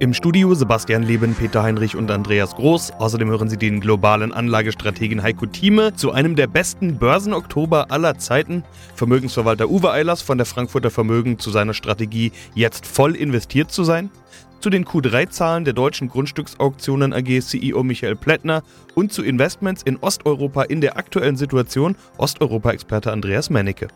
Im Studio Sebastian Leben, Peter Heinrich und Andreas Groß. Außerdem hören Sie den globalen Anlagestrategen Heiko Thieme zu einem der besten Börsenoktober aller Zeiten. Vermögensverwalter Uwe Eilers von der Frankfurter Vermögen zu seiner Strategie, jetzt voll investiert zu sein. Zu den Q3-Zahlen der deutschen Grundstücksauktionen AG CEO Michael Plättner und zu Investments in Osteuropa in der aktuellen Situation Osteuropa-Experte Andreas Mennecke.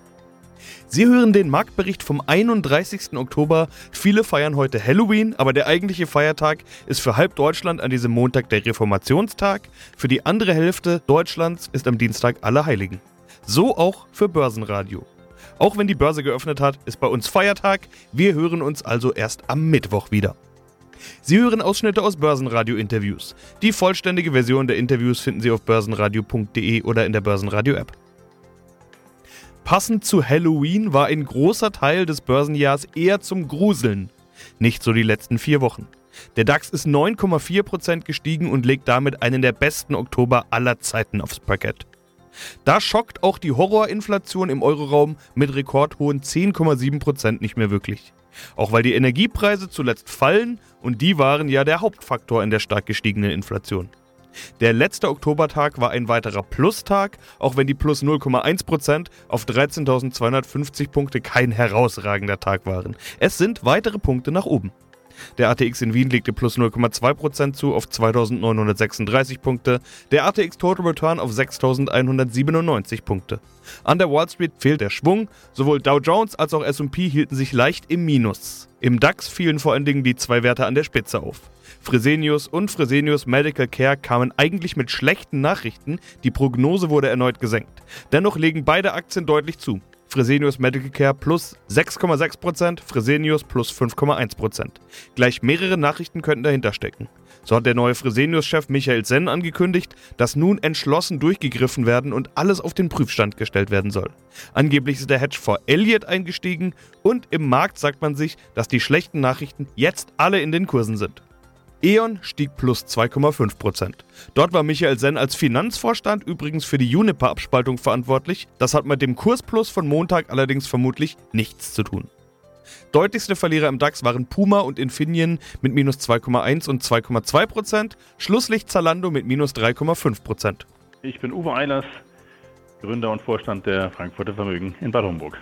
Sie hören den Marktbericht vom 31. Oktober. Viele feiern heute Halloween, aber der eigentliche Feiertag ist für halb Deutschland an diesem Montag der Reformationstag. Für die andere Hälfte Deutschlands ist am Dienstag Allerheiligen. So auch für Börsenradio. Auch wenn die Börse geöffnet hat, ist bei uns Feiertag. Wir hören uns also erst am Mittwoch wieder. Sie hören Ausschnitte aus Börsenradio-Interviews. Die vollständige Version der Interviews finden Sie auf börsenradio.de oder in der Börsenradio-App. Passend zu Halloween war ein großer Teil des Börsenjahrs eher zum Gruseln. Nicht so die letzten vier Wochen. Der DAX ist 9,4% gestiegen und legt damit einen der besten Oktober aller Zeiten aufs Parkett. Da schockt auch die Horrorinflation im Euroraum mit rekordhohen 10,7% nicht mehr wirklich. Auch weil die Energiepreise zuletzt fallen und die waren ja der Hauptfaktor in der stark gestiegenen Inflation. Der letzte Oktobertag war ein weiterer Plustag, auch wenn die plus 0,1% auf 13.250 Punkte kein herausragender Tag waren. Es sind weitere Punkte nach oben. Der ATX in Wien legte plus 0,2% zu auf 2.936 Punkte, der ATX Total Return auf 6.197 Punkte. An der Wall Street fehlt der Schwung, sowohl Dow Jones als auch S&P hielten sich leicht im Minus. Im DAX fielen vor allen Dingen die zwei Werte an der Spitze auf. Fresenius und Fresenius Medical Care kamen eigentlich mit schlechten Nachrichten, die Prognose wurde erneut gesenkt. Dennoch legen beide Aktien deutlich zu. Fresenius Medical Care plus 6,6%, Fresenius plus 5,1%. Gleich mehrere Nachrichten könnten dahinter stecken. So hat der neue Fresenius-Chef Michael Senn angekündigt, dass nun entschlossen durchgegriffen werden und alles auf den Prüfstand gestellt werden soll. Angeblich ist der Hedge vor Elliott eingestiegen und im Markt sagt man sich, dass die schlechten Nachrichten jetzt alle in den Kursen sind. E.ON stieg plus 2,5%. Dort war Michael Senn als Finanzvorstand übrigens für die Juniper-Abspaltung verantwortlich. Das hat mit dem Kursplus von Montag allerdings vermutlich nichts zu tun. Deutlichste Verlierer im DAX waren Puma und Infineon mit minus 2,1 und 2,2%, Schlusslicht Zalando mit minus 3,5%. Ich bin Uwe Eilers, Gründer und Vorstand der Frankfurter Vermögen in Bad Homburg.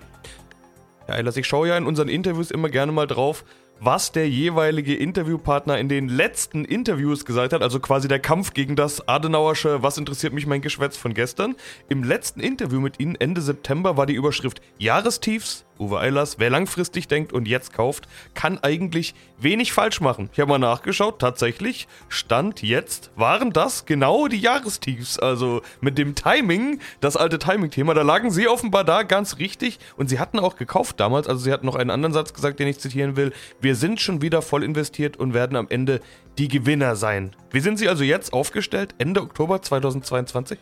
Herr Eilers, ich schaue ja in unseren Interviews immer gerne mal drauf, was der jeweilige Interviewpartner in den letzten Interviews gesagt hat, also quasi der Kampf gegen das Adenauersche Was interessiert mich mein Geschwätz von gestern. Im letzten Interview mit Ihnen Ende September war die Überschrift Jahrestiefs, Uwe Eilers, wer langfristig denkt und jetzt kauft, kann eigentlich wenig falsch machen. Ich habe mal nachgeschaut, tatsächlich, Stand jetzt waren das genau die Jahrestiefs. Also mit dem Timing, das alte Timing-Thema, da lagen Sie offenbar da ganz richtig und Sie hatten auch gekauft damals, also Sie hatten noch einen anderen Satz gesagt, den ich zitieren will. Wir sind schon wieder voll investiert und werden am Ende die Gewinner sein. Wie sind Sie also jetzt aufgestellt, Ende Oktober 2022?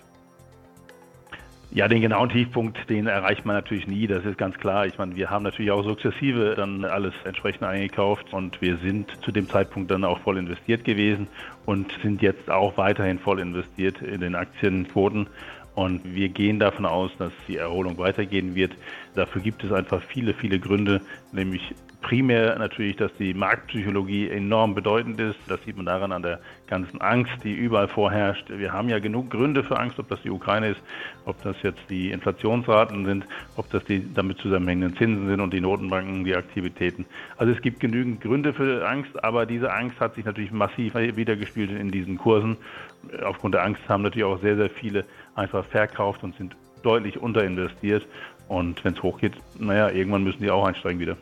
Ja, den genauen Tiefpunkt, den erreicht man natürlich nie, das ist ganz klar. Ich meine, wir haben natürlich auch sukzessive dann alles entsprechend eingekauft und wir sind zu dem Zeitpunkt dann auch voll investiert gewesen und sind jetzt auch weiterhin voll investiert in den Aktienquoten. Und wir gehen davon aus, dass die Erholung weitergehen wird. Dafür gibt es einfach viele, viele Gründe, nämlich primär natürlich, dass die Marktpsychologie enorm bedeutend ist. Das sieht man daran an der ganzen Angst, die überall vorherrscht. Wir haben ja genug Gründe für Angst, ob das die Ukraine ist, ob das jetzt die Inflationsraten sind, ob das die damit zusammenhängenden Zinsen sind und die Notenbanken, die Aktivitäten. Also es gibt genügend Gründe für Angst, aber diese Angst hat sich natürlich massiv wiedergespielt in diesen Kursen. Aufgrund der Angst haben natürlich auch sehr, sehr viele einfach verkauft und sind deutlich unterinvestiert. Und wenn es hochgeht, naja, irgendwann müssen die auch einsteigen wieder.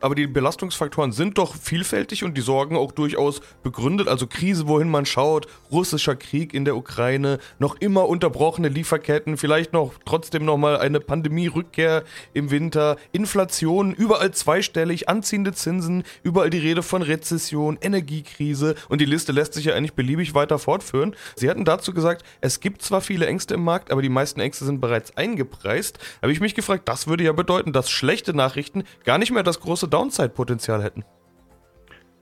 Aber die Belastungsfaktoren sind doch vielfältig und die Sorgen auch durchaus begründet. Also Krise, wohin man schaut, russischer Krieg in der Ukraine, noch immer unterbrochene Lieferketten, vielleicht noch trotzdem nochmal eine Pandemie-Rückkehr im Winter, Inflation, überall zweistellig, anziehende Zinsen, überall die Rede von Rezession, Energiekrise und die Liste lässt sich ja eigentlich beliebig weiter fortführen. Sie hatten dazu gesagt, es gibt zwar viele Ängste im Markt, aber die meisten Ängste sind bereits eingepreist. Habe ich mich gefragt, das würde ja bedeuten, dass schlechte Nachrichten gar nicht mehr das große große Downside-Potenzial hätten.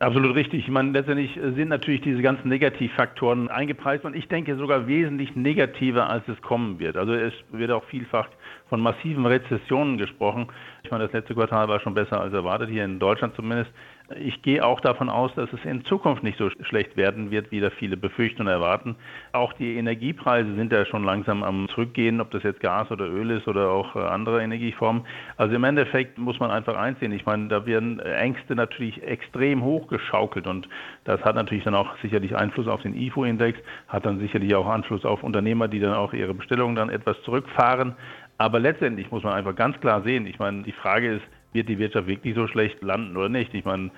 Absolut richtig. Ich meine, letztendlich sind natürlich diese ganzen Negativfaktoren eingepreist und ich denke sogar wesentlich negativer, als es kommen wird. Also es wird auch vielfach von massiven Rezessionen gesprochen. Ich meine, das letzte Quartal war schon besser als erwartet, hier in Deutschland zumindest. Ich gehe auch davon aus, dass es in Zukunft nicht so schlecht werden wird, wie da viele befürchten und erwarten. Auch die Energiepreise sind ja schon langsam am Zurückgehen, ob das jetzt Gas oder Öl ist oder auch äh, andere Energieformen. Also im Endeffekt muss man einfach einsehen. Ich meine, da werden Ängste natürlich extrem hochgeschaukelt und das hat natürlich dann auch sicherlich Einfluss auf den IFO-Index, hat dann sicherlich auch Einfluss auf Unternehmer, die dann auch ihre Bestellungen dann etwas zurückfahren. Aber letztendlich muss man einfach ganz klar sehen, ich meine, die Frage ist, wird die Wirtschaft wirklich so schlecht landen oder nicht? Ich meine,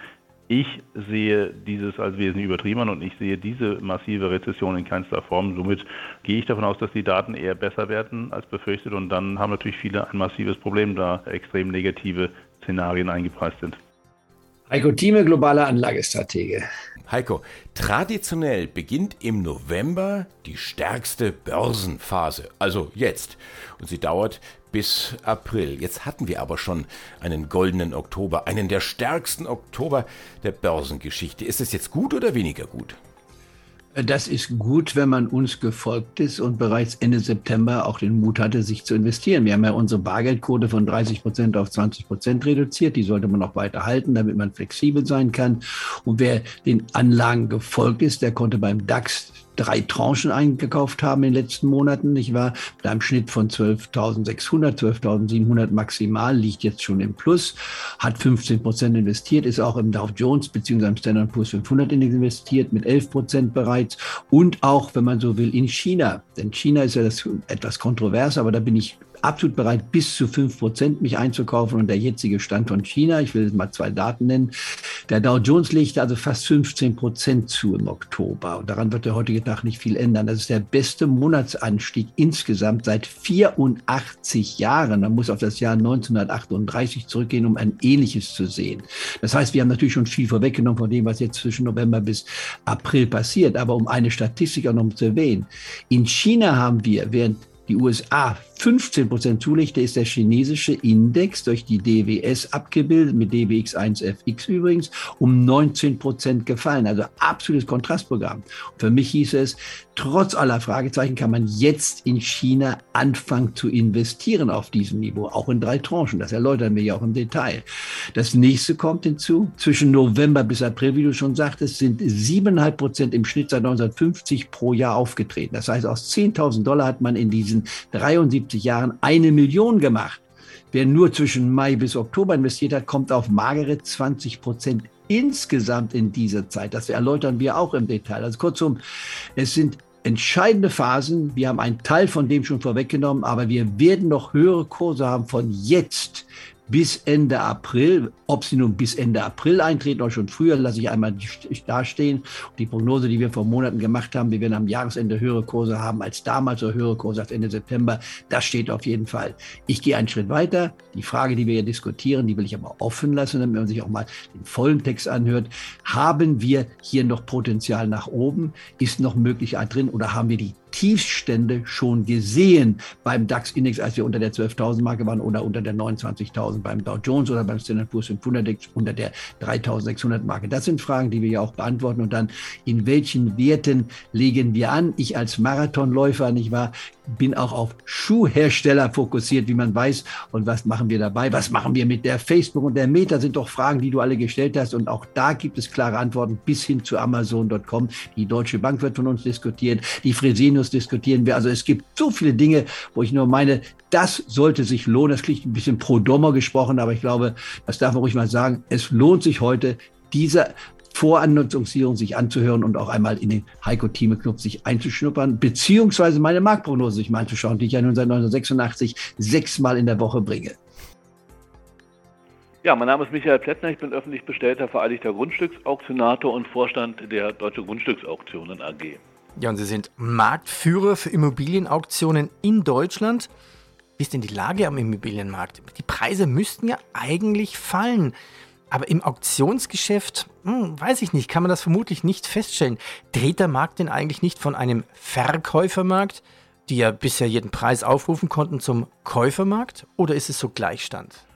ich sehe dieses als wesentlich übertrieben und ich sehe diese massive Rezession in keinster Form. Somit gehe ich davon aus, dass die Daten eher besser werden als befürchtet und dann haben natürlich viele ein massives Problem, da extrem negative Szenarien eingepreist sind. Heiko Thieme, globale Anlagestratege. Heiko, traditionell beginnt im November die stärkste Börsenphase, also jetzt. Und sie dauert bis April. Jetzt hatten wir aber schon einen goldenen Oktober, einen der stärksten Oktober der Börsengeschichte. Ist es jetzt gut oder weniger gut? Das ist gut, wenn man uns gefolgt ist und bereits Ende September auch den Mut hatte, sich zu investieren. Wir haben ja unsere Bargeldquote von 30 Prozent auf 20 Prozent reduziert. Die sollte man auch weiter halten, damit man flexibel sein kann. Und wer den Anlagen gefolgt ist, der konnte beim DAX drei Tranchen eingekauft haben in den letzten Monaten. Ich war mit einem Schnitt von 12.600, 12.700 maximal, liegt jetzt schon im Plus, hat 15 Prozent investiert, ist auch im Dow Jones bzw. im Standard Poor's 500 Index investiert mit 11 Prozent bereits und auch, wenn man so will, in China. Denn China ist ja das etwas kontrovers, aber da bin ich absolut bereit, bis zu fünf Prozent mich einzukaufen. Und der jetzige Stand von China, ich will mal zwei Daten nennen, der Dow Jones legt also fast 15 Prozent zu im Oktober. Und daran wird der heutige Tag nicht viel ändern. Das ist der beste Monatsanstieg insgesamt seit 84 Jahren. Man muss auf das Jahr 1938 zurückgehen, um ein ähnliches zu sehen. Das heißt, wir haben natürlich schon viel vorweggenommen von dem, was jetzt zwischen November bis April passiert. Aber um eine Statistik auch noch zu erwähnen. In China haben wir, während die USA 15 Prozent zulegte, ist der chinesische Index durch die DWS abgebildet, mit DWX1FX übrigens, um 19 Prozent gefallen. Also absolutes Kontrastprogramm. Und für mich hieß es, trotz aller Fragezeichen kann man jetzt in China anfangen zu investieren auf diesem Niveau, auch in drei Tranchen. Das erläutern wir ja auch im Detail. Das nächste kommt hinzu. Zwischen November bis April, wie du schon sagtest, sind 7,5 Prozent im Schnitt seit 1950 pro Jahr aufgetreten. Das heißt, aus 10.000 Dollar hat man in diesen 73 70 Jahren eine Million gemacht. Wer nur zwischen Mai bis Oktober investiert hat, kommt auf magere 20 Prozent insgesamt in dieser Zeit. Das erläutern wir auch im Detail. Also kurzum, es sind entscheidende Phasen. Wir haben einen Teil von dem schon vorweggenommen, aber wir werden noch höhere Kurse haben von jetzt bis Ende April. Ob sie nun bis Ende April eintreten oder schon früher, lasse ich einmal dastehen. Die Prognose, die wir vor Monaten gemacht haben, wir werden am Jahresende höhere Kurse haben als damals oder höhere Kurse als Ende September, das steht auf jeden Fall. Ich gehe einen Schritt weiter. Die Frage, die wir hier diskutieren, die will ich aber offen lassen, damit man sich auch mal den vollen Text anhört. Haben wir hier noch Potenzial nach oben? Ist noch Möglichkeit drin oder haben wir die Tiefstände schon gesehen beim DAX-Index, als wir unter der 12.000 Marke waren oder unter der 29.000 beim Dow Jones oder beim Standard Poor's 500 Index unter der 3.600 Marke. Das sind Fragen, die wir ja auch beantworten. Und dann, in welchen Werten legen wir an? Ich als Marathonläufer, nicht wahr, bin auch auf Schuhhersteller fokussiert, wie man weiß. Und was machen wir dabei? Was machen wir mit der Facebook und der Meta? Sind doch Fragen, die du alle gestellt hast. Und auch da gibt es klare Antworten bis hin zu Amazon.com. Die Deutsche Bank wird von uns diskutiert. Die Fresenius diskutieren wir. Also es gibt so viele Dinge, wo ich nur meine, das sollte sich lohnen. Das klingt ein bisschen pro Dommer gesprochen, aber ich glaube, das darf man ruhig mal sagen. Es lohnt sich heute, diese Vorannutzungsierung sich anzuhören und auch einmal in den Heiko Thieme Club sich einzuschnuppern, beziehungsweise meine Marktprognose sich mal anzuschauen, die ich ja nun seit 1986 sechsmal in der Woche bringe. Ja, mein Name ist Michael Plättner, ich bin öffentlich bestellter Vereidigter Grundstücksauktionator und Vorstand der Deutsche Grundstücksauktionen AG. Ja, und Sie sind Marktführer für Immobilienauktionen in Deutschland. Wie ist denn die Lage am Immobilienmarkt? Die Preise müssten ja eigentlich fallen. Aber im Auktionsgeschäft, hm, weiß ich nicht, kann man das vermutlich nicht feststellen. Dreht der Markt denn eigentlich nicht von einem Verkäufermarkt, die ja bisher jeden Preis aufrufen konnten, zum Käufermarkt? Oder ist es so Gleichstand?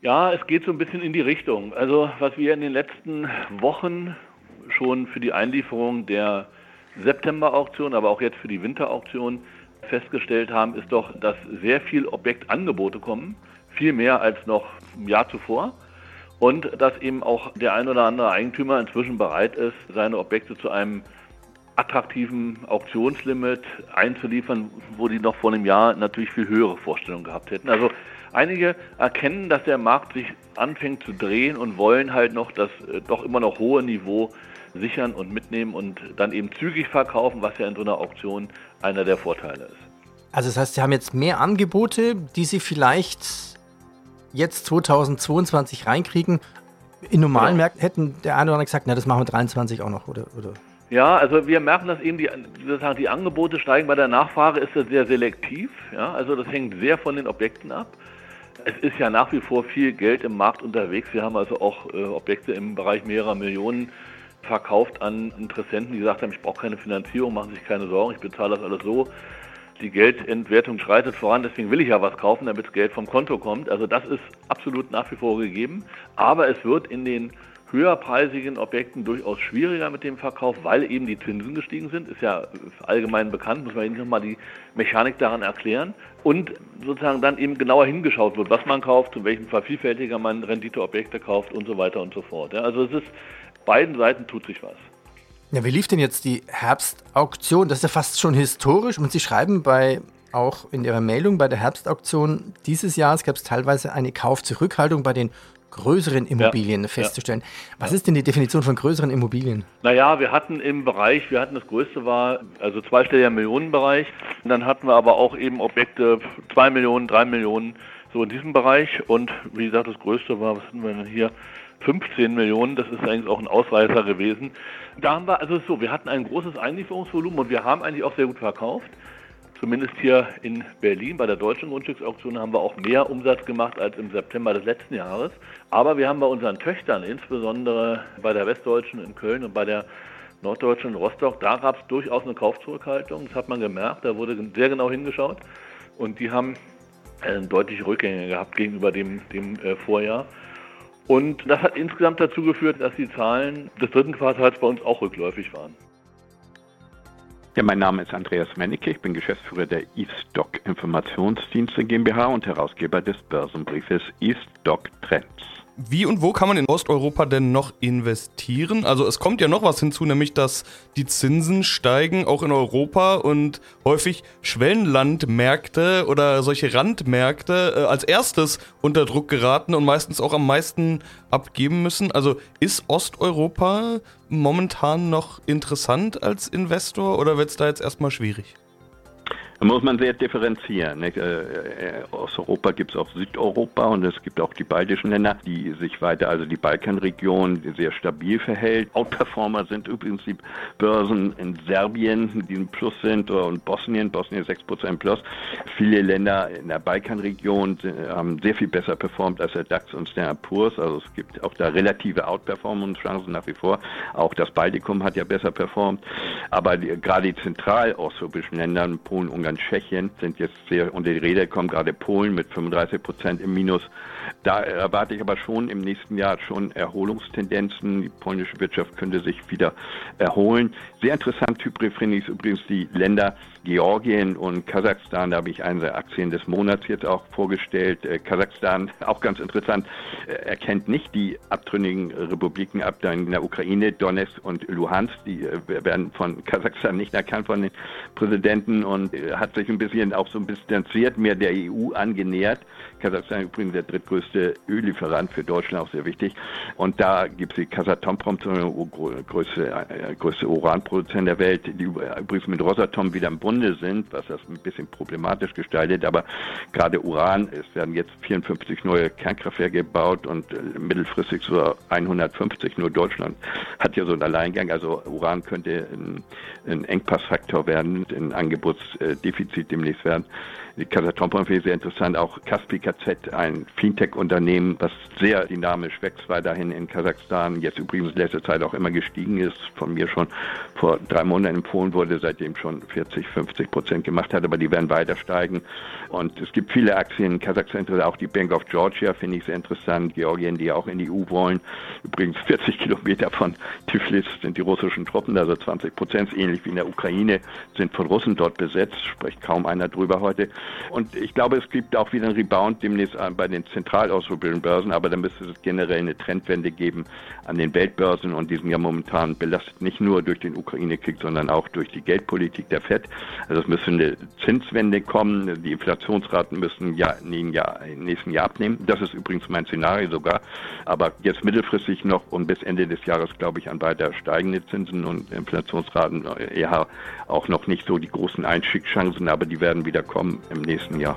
Ja, es geht so ein bisschen in die Richtung. Also was wir in den letzten Wochen schon für die Einlieferung der September-Auktion, aber auch jetzt für die Winter-Auktion festgestellt haben, ist doch, dass sehr viel Objektangebote kommen, viel mehr als noch im Jahr zuvor. Und dass eben auch der ein oder andere Eigentümer inzwischen bereit ist, seine Objekte zu einem attraktiven Auktionslimit einzuliefern, wo die noch vor einem Jahr natürlich viel höhere Vorstellungen gehabt hätten. Also einige erkennen, dass der Markt sich anfängt zu drehen und wollen halt noch das äh, doch immer noch hohe Niveau sichern und mitnehmen und dann eben zügig verkaufen, was ja in so einer Auktion einer der Vorteile ist. Also das heißt, Sie haben jetzt mehr Angebote, die Sie vielleicht jetzt 2022 reinkriegen. In normalen genau. Märkten hätten der eine oder andere gesagt, na, das machen wir 23 auch noch, oder? oder? Ja, also wir merken, dass eben die, sozusagen die Angebote steigen. Bei der Nachfrage ist das sehr selektiv. Ja, also das hängt sehr von den Objekten ab. Es ist ja nach wie vor viel Geld im Markt unterwegs. Wir haben also auch äh, Objekte im Bereich mehrerer Millionen verkauft an Interessenten, die gesagt haben, ich brauche keine Finanzierung, machen sich keine Sorgen, ich bezahle das alles so. Die Geldentwertung schreitet voran, deswegen will ich ja was kaufen, damit das Geld vom Konto kommt. Also das ist absolut nach wie vor gegeben. Aber es wird in den höherpreisigen Objekten durchaus schwieriger mit dem Verkauf, weil eben die Zinsen gestiegen sind. Ist ja allgemein bekannt, muss man Ihnen nochmal die Mechanik daran erklären. Und sozusagen dann eben genauer hingeschaut wird, was man kauft, zu welchem Vervielfältiger man Renditeobjekte kauft und so weiter und so fort. Also es ist beiden Seiten tut sich was. Ja, wie lief denn jetzt die Herbstauktion? Das ist ja fast schon historisch und Sie schreiben bei auch in Ihrer Meldung bei der Herbstauktion dieses Jahres gab es teilweise eine Kaufzurückhaltung bei den größeren Immobilien ja, festzustellen. Ja. Was ist denn die Definition von größeren Immobilien? Naja, wir hatten im Bereich, wir hatten das größte war, also zweistelliger Millionenbereich. Und dann hatten wir aber auch eben Objekte, zwei Millionen, drei Millionen, so in diesem Bereich. Und wie gesagt, das größte war, was hatten wir denn hier? 15 Millionen, das ist eigentlich auch ein Ausreißer gewesen. Da haben wir, also so, wir hatten ein großes Einlieferungsvolumen und wir haben eigentlich auch sehr gut verkauft. Zumindest hier in Berlin bei der deutschen Grundstücksauktion haben wir auch mehr Umsatz gemacht als im September des letzten Jahres. Aber wir haben bei unseren Töchtern, insbesondere bei der Westdeutschen in Köln und bei der Norddeutschen in Rostock, da gab es durchaus eine Kaufzurückhaltung. Das hat man gemerkt, da wurde sehr genau hingeschaut. Und die haben äh, deutliche Rückgänge gehabt gegenüber dem, dem äh, Vorjahr. Und das hat insgesamt dazu geführt, dass die Zahlen des dritten Quartals bei uns auch rückläufig waren. Ja, mein Name ist Andreas Mennecke, ich bin Geschäftsführer der eStock Informationsdienste GmbH und Herausgeber des Börsenbriefes eStock Trends. Wie und wo kann man in Osteuropa denn noch investieren? Also es kommt ja noch was hinzu, nämlich dass die Zinsen steigen, auch in Europa und häufig Schwellenlandmärkte oder solche Randmärkte äh, als erstes unter Druck geraten und meistens auch am meisten abgeben müssen. Also ist Osteuropa momentan noch interessant als Investor oder wird es da jetzt erstmal schwierig? Da muss man sehr differenzieren. Äh, äh, aus Europa gibt es auch Südeuropa und es gibt auch die baltischen Länder, die sich weiter, also die Balkanregion, sehr stabil verhält. Outperformer sind übrigens die Börsen in Serbien, die im Plus sind, und Bosnien, Bosnien 6% plus. Viele Länder in der Balkanregion haben sehr viel besser performt als der DAX und der Poor's. Also es gibt auch da relative Outperformance-Chancen nach wie vor. Auch das Baltikum hat ja besser performt. Aber die, gerade die zentralosteuropäischen Länder, Polen, Ungarn, Ungarn, Tschechien sind jetzt sehr unter die Rede gekommen, gerade Polen mit 35 Prozent im Minus. Da erwarte ich aber schon im nächsten Jahr schon Erholungstendenzen. Die polnische Wirtschaft könnte sich wieder erholen. Sehr interessant, Typ finde ich übrigens die Länder Georgien und Kasachstan. Da habe ich eine der Aktien des Monats jetzt auch vorgestellt. Äh, Kasachstan, auch ganz interessant, äh, erkennt nicht die abtrünnigen Republiken ab in der Ukraine, Donetsk und Luhansk. Die äh, werden von Kasachstan nicht erkannt von den Präsidenten und hat sich ein bisschen auch so ein bisschen distanziert, mehr der EU angenähert. Kasachstan übrigens der drittgrößte Öllieferant für Deutschland, auch sehr wichtig. Und da gibt es die Kasatomprom, größte, größte Uranproduzent der Welt, die übrigens mit Rosatom wieder im Bunde sind, was das ein bisschen problematisch gestaltet. Aber gerade Uran, es werden jetzt 54 neue Kernkraftwerke gebaut und äh, mittelfristig so 150. Nur Deutschland hat ja so einen Alleingang. Also Uran könnte ein, ein Engpassfaktor werden, ein Angebotsdefizit demnächst werden. Die Kasatomprom ist sehr interessant. Auch Caspica IKZ, ein Fintech-Unternehmen, was sehr dynamisch wächst weiterhin in Kasachstan, jetzt übrigens letzte Zeit auch immer gestiegen ist, von mir schon vor drei Monaten empfohlen wurde, seitdem schon 40, 50 Prozent gemacht hat, aber die werden weiter steigen. Und es gibt viele Aktien in Kasachstan, auch die Bank of Georgia finde ich sehr interessant, Georgien, die auch in die EU wollen. Übrigens 40 Kilometer von Tiflis sind die russischen Truppen, also 20 Prozent, ähnlich wie in der Ukraine, sind von Russen dort besetzt, spricht kaum einer drüber heute. Und ich glaube, es gibt auch wieder einen Rebound demnächst bei den zentral ausrobierenden Börsen, aber da müsste es generell eine Trendwende geben an den Weltbörsen und die sind ja momentan belastet nicht nur durch den Ukraine-Krieg, sondern auch durch die Geldpolitik der FED. Also es müsste eine Zinswende kommen, die Inflationsraten müssen ja im, nächsten Jahr abnehmen. Das ist übrigens mein Szenario sogar. Aber jetzt mittelfristig noch und bis Ende des Jahres glaube ich an weiter steigende Zinsen und Inflationsraten eher auch noch nicht so die großen Einstiegschancen, aber die werden wieder kommen im nächsten Jahr.